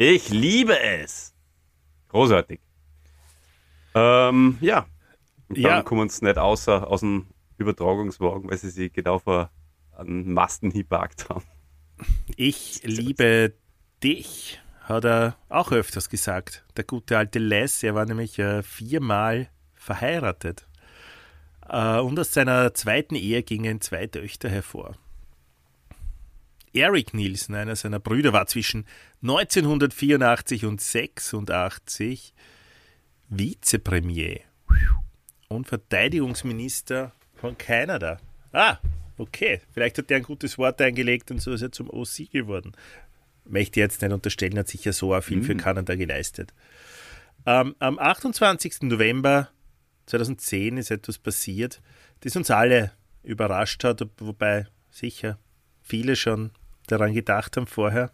Ich liebe es. Großartig. Ähm, ja. Und dann Ja. kommen uns nicht außer aus dem Übertragungswagen, weil sie sich genau vor einen Masten geparkt haben. Ich liebe dich, hat er auch öfters gesagt. Der gute alte Les, er war nämlich äh, viermal verheiratet. Äh, und aus seiner zweiten Ehe gingen zwei Töchter hervor. Eric Nielsen, einer seiner Brüder, war zwischen 1984 und 86 Vizepremier und Verteidigungsminister von Kanada. Ah, okay. Vielleicht hat er ein gutes Wort eingelegt und so ist er zum OC geworden. Möchte jetzt nicht unterstellen, hat sicher so auch viel für Kanada geleistet. Ähm, am 28. November 2010 ist etwas passiert, das uns alle überrascht hat, wobei sicher viele schon daran gedacht haben vorher,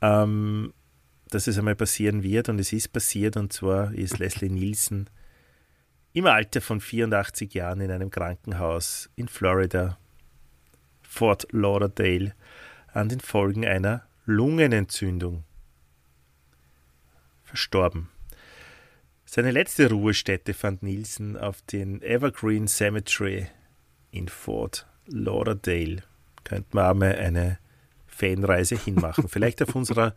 ähm, dass es einmal passieren wird und es ist passiert und zwar ist Leslie Nielsen im Alter von 84 Jahren in einem Krankenhaus in Florida, Fort Lauderdale, an den Folgen einer Lungenentzündung verstorben. Seine letzte Ruhestätte fand Nielsen auf den Evergreen Cemetery in Fort Lauderdale. Könnte man auch mal eine Fanreise hinmachen. Vielleicht auf unserer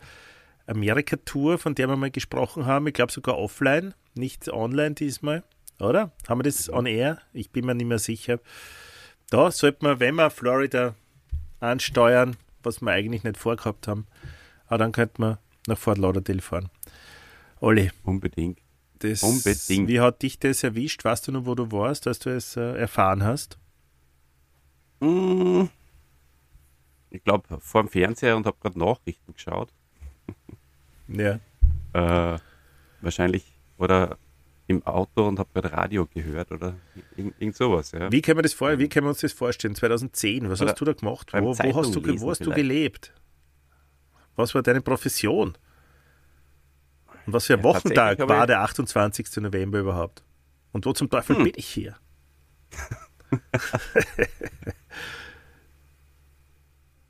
Amerika-Tour, von der wir mal gesprochen haben. Ich glaube sogar offline, nicht online diesmal. Oder? Haben wir das on air? Ich bin mir nicht mehr sicher. Da sollte man, wenn wir Florida ansteuern, was wir eigentlich nicht vorgehabt haben, aber dann könnte man nach Fort Lauderdale fahren. Olli. Unbedingt. Das, Unbedingt. Wie hat dich das erwischt? Weißt du noch, wo du warst, als du es äh, erfahren hast? Mm, Ich glaube, vor dem Fernseher und habe gerade Nachrichten geschaut. Ja. Äh, wahrscheinlich oder im Auto und habe gerade Radio gehört oder irgend, irgend sowas. Ja. Wie können wir das vor, wie können wir uns das vorstellen? 2010, was Oder hast du da gemacht? Wo, wo hast, du, wo hast du gelebt? Was war deine Profession? Und was für ein Ja, Wochentag war ich- der 28. November überhaupt? Und wo zum Teufel Hm. bin ich hier?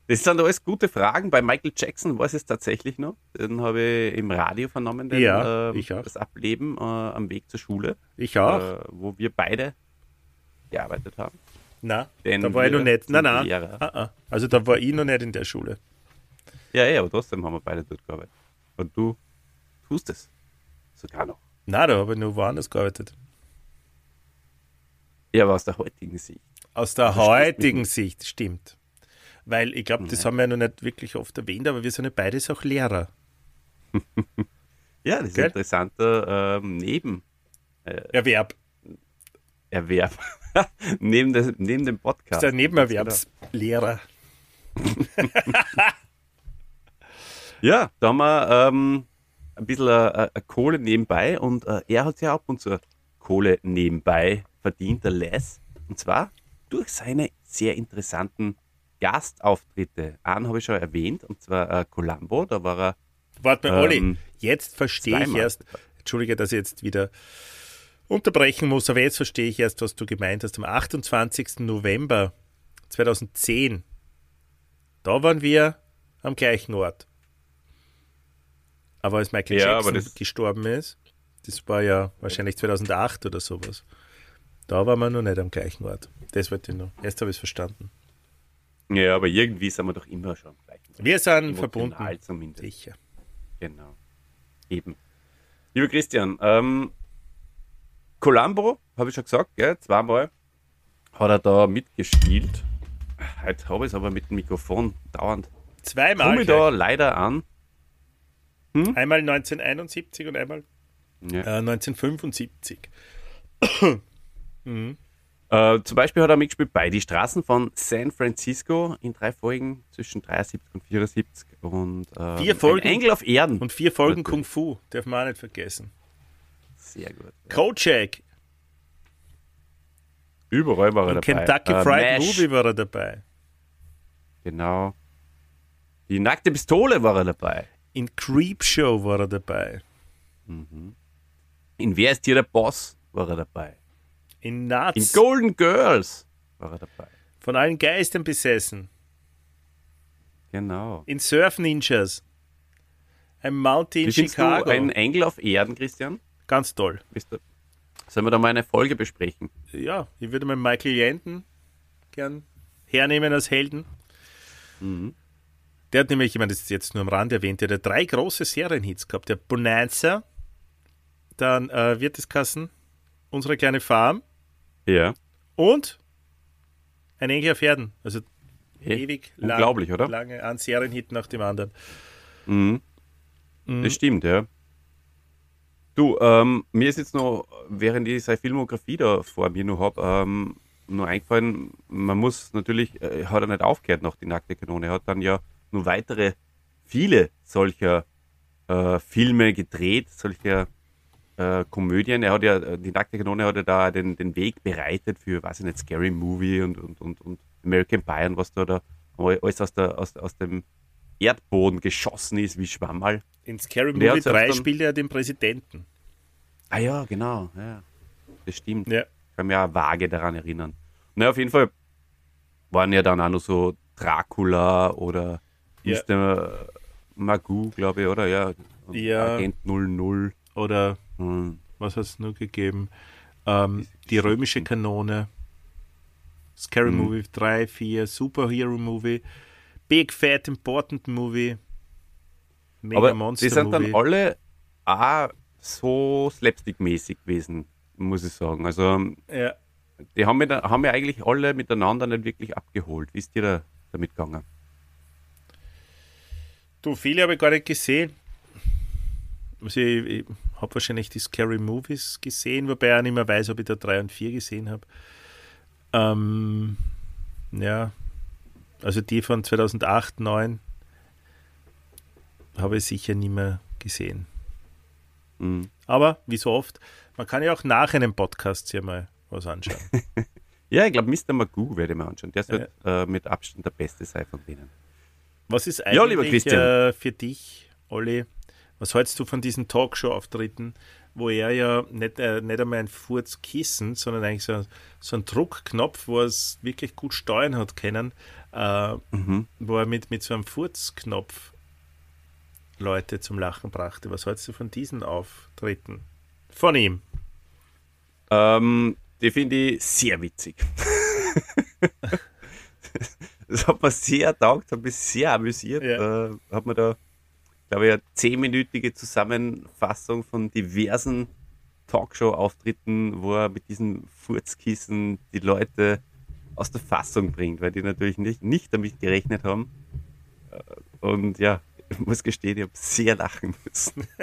Das sind alles gute Fragen. Bei Michael Jackson war es tatsächlich noch. Den habe ich im Radio vernommen, den, Ja, äh, ich auch. das Ableben äh, am Weg zur Schule. Ich auch. Äh, wo wir beide gearbeitet haben. Na, da war ich noch nicht. Nein, nein. Ah, ah. Also da war ich noch nicht in der Schule. Ja, ja, aber trotzdem haben wir beide dort gearbeitet. Und du tust es sogar noch. Nein, da habe ich nur woanders gearbeitet. Ja, aber aus der heutigen Sicht. Aus der Also heutigen Sicht, stimmt. Weil ich glaube, das Ja. haben wir ja noch nicht wirklich oft erwähnt, aber wir sind ja beides auch Lehrer. Ja, das ist ein interessanter ähm, Neben. Erwerb. Erwerb. neben, des, neben dem Podcast. Das ist der Nebenerwerbslehrer. Ja, da haben wir ähm, ein bisschen äh, äh, Kohle nebenbei und äh, er hat ja ab und zu Kohle nebenbei verdient, der Les. Und zwar durch seine sehr interessanten Gastauftritte. Einen habe ich schon erwähnt, und zwar äh, Columbo, da war er. Warte mal, Olli, ähm, jetzt verstehe ich erst, entschuldige, dass ich jetzt wieder unterbrechen muss, aber jetzt verstehe ich erst, was du gemeint hast. Am 28. November 2010, da waren wir am gleichen Ort. Aber als Michael Ja, Jackson gestorben ist, das war ja wahrscheinlich 2008 oder sowas, da waren wir noch nicht am gleichen Ort. Das wollte ich noch. Erst habe ich es verstanden. Ja, aber irgendwie sind wir doch immer schon gleich. Wir sind Emotional verbunden. Zumindest. Sicher. Genau. Eben. Lieber Christian, ähm, Columbo, habe ich schon gesagt, gell, zweimal hat er da mitgespielt. Heute habe ich es aber mit dem Mikrofon dauernd. Zweimal Komme da leider an. Einmal 1971 und einmal Ja. äh, 1975. mhm. Äh, zum Beispiel hat er mitgespielt bei Die Straßen von San Francisco in drei Folgen zwischen 73 und 74. Und, ähm, Vier Folgen. Engel auf Erden. Und vier Folgen. Kung Fu, darf man auch nicht vergessen. Sehr gut. Kojak, Überall war er in dabei. Kentucky Äh, Fried Mash, Movie war er dabei. Genau. Die nackte Pistole war er dabei. In Creep Show war er dabei. In Wer ist hier der Boss war er dabei. In In Nuts, Golden Girls war er dabei. von allen Geistern besessen. Genau. In Surf Ninjas. Ein Mountie in Chicago. du ein Engel auf Erden, Christian? Ganz toll. Bist du, sollen wir da mal eine Folge besprechen? Ja, ich würde mal Michael Yenden gern hernehmen als Helden. Mhm. Der hat nämlich, ich meine, das ist jetzt nur am Rand erwähnt, der hat drei große Serienhits gehabt. Der Bonanza, dann äh, wird es kassen, Unsere kleine Farm Ja. und ein Engel auf Erden. Also Hey, ewig lang, unglaublich, oder? lange ein Serienhit nach dem anderen. Mhm. Mhm. Das stimmt, ja. Du, ähm, mir ist jetzt noch, während ich seine Filmografie da vor mir noch habe, ähm, nur eingefallen, man muss natürlich, äh, hat er nicht aufgehört nach die nackte Kanone, er hat dann ja nur weitere, viele solcher äh, Filme gedreht, solcher äh, Komödien. Er hat ja, äh, die nackte Kanone hat ja da den, den Weg bereitet für, weiß ich nicht, Scary Movie und, und, und, und American Pie und was da, da alles aus, der, aus, aus dem Erdboden geschossen ist, wie Schwammerl. In Scary Und Movie hat selbst 3 dann- spielt er den Präsidenten. Ah ja, genau. Ja. Das stimmt. Ja. Ich kann mich auch vage daran erinnern. Na, auf jeden Fall waren ja dann auch noch so Dracula oder Ja. Mr. Magoo, glaube ich, oder? Ja. Ja. Agent 00. Oder Hm. was hat es nur gegeben? Ähm, die römische Kanone. Scary Mhm. Movie 3, 4, Superhero Movie, Big Fat Important Movie, Mega Aber Monster die sind Movie. dann alle auch so slapstick-mäßig gewesen, muss ich sagen. Also, Ja. die haben da- haben eigentlich alle miteinander nicht wirklich abgeholt. Wie ist dir da damit gegangen? Du, viele habe ich gar nicht gesehen. Also ich, ich habe wahrscheinlich die Scary Movies gesehen, wobei ich auch nicht mehr weiß, ob ich da 3 und 4 gesehen habe. Ähm, ja, also die von 2008, 2009 habe ich sicher nie mehr gesehen. Mhm. Aber wie so oft, man kann ja auch nach einem Podcast hier mal was anschauen. ja, ich glaube, Mr. Magoo werde ich mir anschauen. Der wird ja. äh, mit Abstand der beste sein von denen. Was ist eigentlich ja. Äh, für dich, Olli, was hältst du von diesen Talkshow-Auftritten, wo er ja nicht, äh, nicht einmal ein Furzkissen, sondern eigentlich so, so ein Druckknopf, wo er es wirklich gut steuern hat können, äh, mhm. wo er mit, mit so einem Furzknopf Leute zum Lachen brachte. Was hältst du von diesen Auftritten? Von ihm? Ähm, die finde ich sehr witzig. das hat mir sehr taugt, hat mich sehr amüsiert. Ja. Äh, hat man da, glaube ich, eine zehnminütige Zusammenfassung von diversen Talkshow-Auftritten, wo er mit diesem Furzkissen die Leute aus der Fassung bringt, weil die natürlich nicht, nicht damit gerechnet haben. Äh, und ja, ich muss gestehen, ich habe sehr lachen müssen.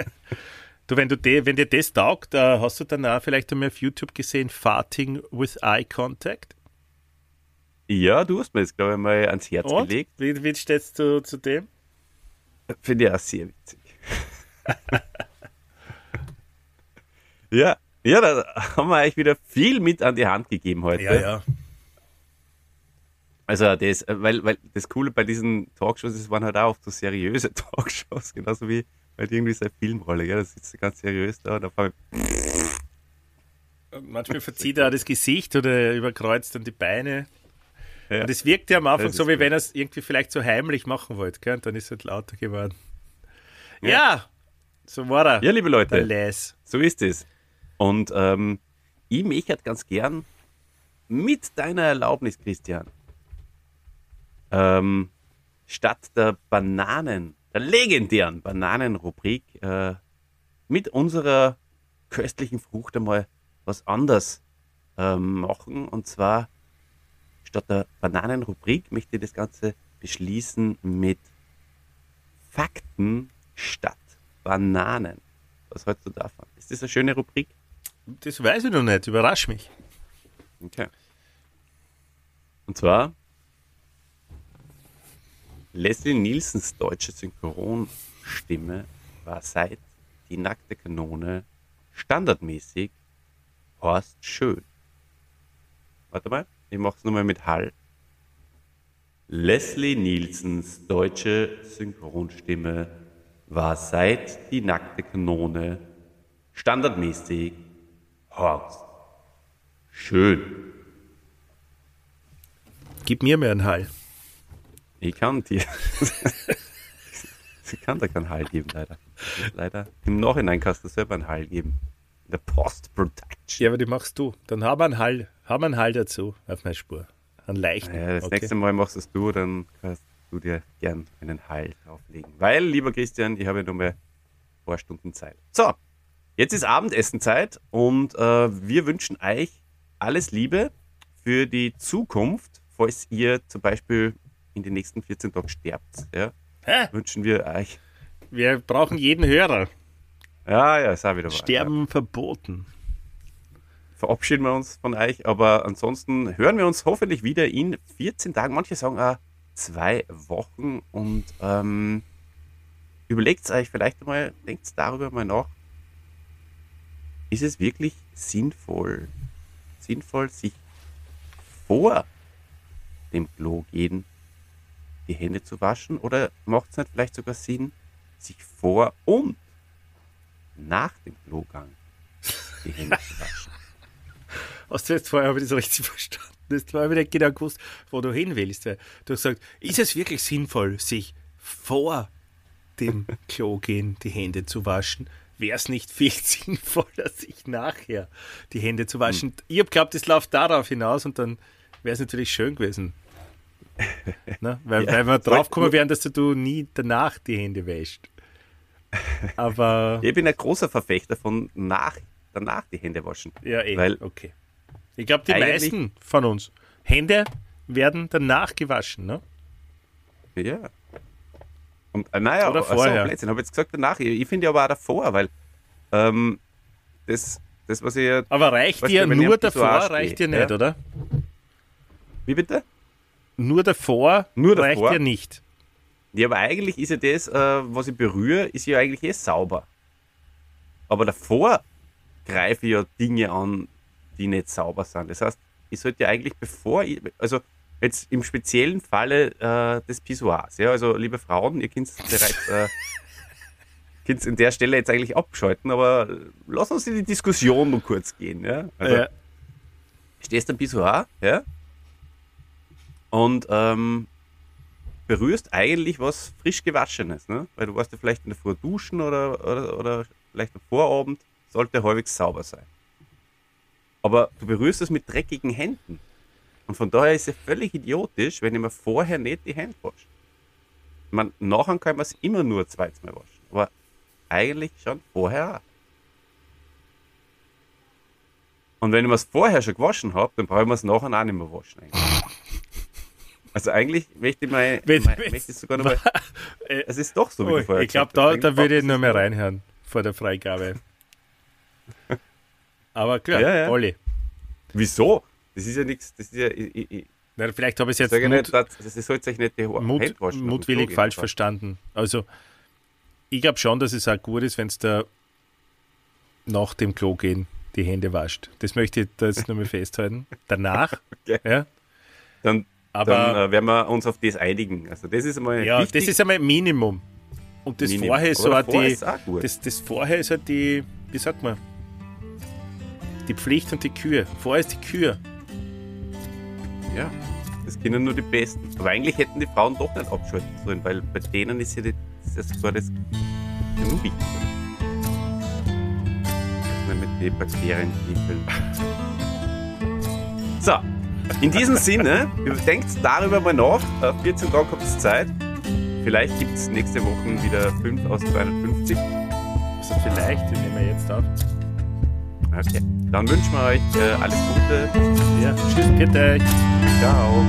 Du, wenn, du de, wenn dir das taugt, äh, hast du danach vielleicht einmal auf YouTube gesehen, Farting with Eye Contact? Ja, du hast mir das, glaube ich, mal ans Herz Und? gelegt. Wie, wie stehst du zu dem? Finde ich auch sehr witzig. ja, ja, da haben wir euch wieder viel mit an die Hand gegeben heute. Ja, ja. Also das, weil, weil das Coole bei diesen Talkshows ist, waren halt auch oft so seriöse Talkshows, genauso wie halt irgendwie so eine Filmrolle. Ja, da sitzt du ganz seriös da und auf einmal Manchmal verzieht er auch das Gesicht oder überkreuzt dann die Beine. Ja. Und es wirkt ja am Anfang so, wie gut. wenn er es irgendwie vielleicht so heimlich machen wollte. Gell? Und dann ist es halt lauter geworden. Ja, Ja. so war er. Ja, liebe Leute. So ist es. Und ähm, ich möchte ganz gern mit deiner Erlaubnis, Christian, ähm, statt der Bananen, der legendären Bananenrubrik, äh, mit unserer köstlichen Frucht einmal was anderes ähm, machen. Und zwar statt der Bananenrubrik möchte ich das Ganze beschließen mit Fakten statt Bananen. Was hältst du davon? Ist das eine schöne Rubrik? Das weiß ich noch nicht. Überrasch mich. Okay. Und zwar Leslie Nielsens deutsche Synchronstimme war seit Die nackte Kanone standardmäßig Horst Schön. Warte mal, ich mach's nochmal mit Hall. Leslie Nielsens deutsche Synchronstimme war seit Die nackte Kanone standardmäßig Horst Schön. Gib mir mehr einen Hall. Ich kann dir. ich kann da keinen Hall geben, leider. Leider. Im Nachhinein kannst du selber einen Hall geben. In der Post-Production. Ja, aber die machst du. Dann haben wir einen Hall, haben wir einen Hall dazu auf meine Spur. Einen leichten. Ja, das okay. nächste Mal machst es du, dann kannst du dir gern einen Hall drauflegen. Weil, lieber Christian, ich habe ja nur mal ein paar Stunden Zeit. So, jetzt ist Abendessenzeit und äh, wir wünschen euch alles Liebe für die Zukunft, falls ihr zum Beispiel in den nächsten 14 Tagen sterbt. Ja, Hä? wünschen wir euch. Wir brauchen jeden Hörer. Ja, ja, ist auch wieder wahr. Sterben verboten. Verabschieden wir uns von euch. Aber ansonsten hören wir uns hoffentlich wieder in 14 Tagen. Manche sagen auch zwei Wochen. Und ähm, überlegt euch vielleicht einmal, denkt darüber mal nach. Ist es wirklich sinnvoll, sinnvoll, sich vor dem Klo gehen die Hände zu waschen? Oder macht es nicht vielleicht sogar Sinn, sich vor und nach dem Klogang die Hände zu waschen? Hast du jetzt vorher habe ich das richtig verstanden? Habe ich nicht genau gewusst, wo du hin willst. Weil Du hast gesagt, ist es wirklich sinnvoll, sich vor dem Klo gehen die Hände zu waschen? Wäre es nicht viel sinnvoller, sich nachher die Hände zu waschen? Ich habe geglaubt, das läuft darauf hinaus und dann wäre es natürlich schön gewesen. Ne? Weil, Ja. weil wir draufgekommen wären, dass du nie danach die Hände wäschst. Aber Ich bin ein großer Verfechter von nach, danach die Hände waschen. Ja, eh. Weil okay. Ich glaube, die Eigentlich- meisten von uns. Hände werden danach gewaschen, ne? Ja. Und äh, naja, Oder also, vorher. Blödsinn, habe jetzt gesagt danach. Ich, ich finde aber auch davor, weil ähm, das, das, was ich. Aber reicht dir nur Pissoir davor, reicht dir ja? nicht, oder? Wie bitte? Nur davor Nur reicht davor? dir nicht. Ja, aber eigentlich ist ja das, äh, was ich berühre, ist ja eigentlich eh sauber. Aber davor greife ich ja Dinge an, die nicht sauber sind. Das heißt, ich sollte ja eigentlich bevor ich, also jetzt im speziellen Falle äh, des Pissoirs, ja, also liebe Frauen, ihr könnt bereits äh, könnt in der Stelle jetzt eigentlich abschalten, aber lass uns in die Diskussion nur kurz gehen, ja. Also, Ja. stehst am Pissoir, ja, und ähm, berührst eigentlich was frisch gewaschenes, ne? Weil du warst ja vielleicht in der Früh duschen oder, oder, oder vielleicht am Vorabend, sollte halbwegs sauber sein. Aber du berührst es mit dreckigen Händen. Und von daher ist es völlig idiotisch, wenn ich mir vorher nicht die Hände wasche. Meine, nachher kann man es immer nur zweites Mal waschen. Aber eigentlich schon vorher auch. Und wenn ich mir es vorher schon gewaschen habe, dann brauche ich mir es nachher auch nicht mehr waschen. Eigentlich. Also eigentlich möchte ich mal, Wenn- mal möchte ich sogar noch mal, es ist doch so, wie Oh, du vorher ich glaube, da, da würde ich nur mehr reinhören vor der Freigabe. Aber klar, Ja, ja. Olli. Wieso? Das ist ja nichts, das ist ja, ich, ich, ich Na, vielleicht habe ich es jetzt Mut, nicht, dass, das sollte sich nicht Mut, mutwillig falsch verstanden. Also, ich glaube schon, dass es auch gut ist, wenn es da nach dem Klo gehen die Hände wascht. Das möchte ich da jetzt nochmal festhalten. Danach, Okay. ja, Dann, Aber- dann äh, werden wir uns auf das einigen. Also das ist einmal ja wichtig. das ist einmal Minimum. Und das Minimum. vorher ist so die, ist das, das vorher ist halt die, wie sagt man, die Pflicht und die Kür. Vorher ist die Kür. Ja, das können nur die Besten. Aber eigentlich hätten die Frauen doch nicht abschalten sollen, weil bei denen ist ja das, das sogar das genug wichtiger. Nicht mit den Bakterien kniffeln. So, in diesem Sinne, denkt darüber mal nach. Äh, 14 Tage habt ihr Zeit. Vielleicht gibt es nächste Woche wieder 5 aus 250. Also vielleicht, den nehmen wir jetzt auf. Okay, dann wünschen wir euch äh, alles Gute. Ja, tschüss, bitte. Ciao.